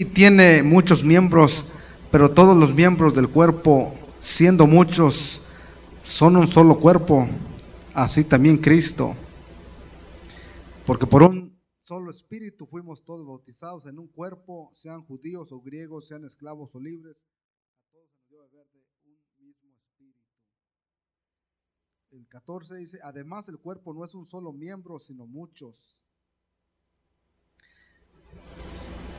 Y tiene muchos miembros, pero todos los miembros del cuerpo, siendo muchos, son un solo cuerpo, así también Cristo. Porque por un solo espíritu fuimos todos bautizados en un cuerpo, sean judíos o griegos, sean esclavos o libres. El 14 dice, además el cuerpo no es un solo miembro, sino muchos.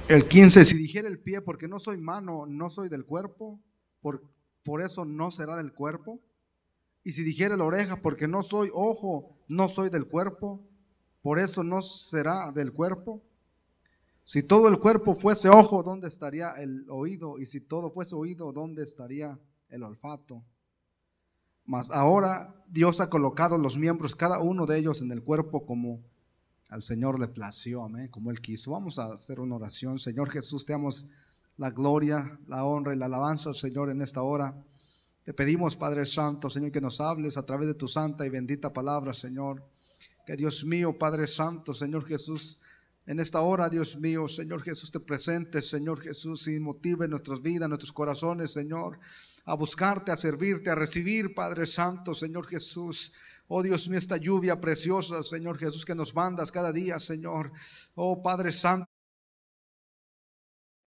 El 15, si dijera el pie, porque no soy mano, no soy del cuerpo, por, por eso no será del cuerpo. Y si dijera la oreja, porque no soy ojo, no soy del cuerpo, por eso no será del cuerpo. Si todo el cuerpo fuese ojo, ¿dónde estaría el oído? Y si todo fuese oído, ¿dónde estaría el olfato? Mas ahora Dios ha colocado los miembros, cada uno de ellos en el cuerpo como al Señor le plació, amén, como Él quiso. Vamos a hacer una oración. Señor Jesús, te damos la gloria, la honra y la alabanza, Señor, en esta hora. Te pedimos, Padre Santo, Señor, que nos hables a través de tu santa y bendita palabra, Señor. Que Dios mío, Padre Santo, Señor Jesús, en esta hora, Dios mío, Señor Jesús, te presentes, Señor Jesús, y motive nuestras vidas, nuestros corazones, Señor, a buscarte, a servirte, a recibir, Padre Santo, Señor Jesús Oh Dios mío, esta lluvia preciosa, Señor Jesús, que nos mandas cada día, Señor. Oh Padre Santo.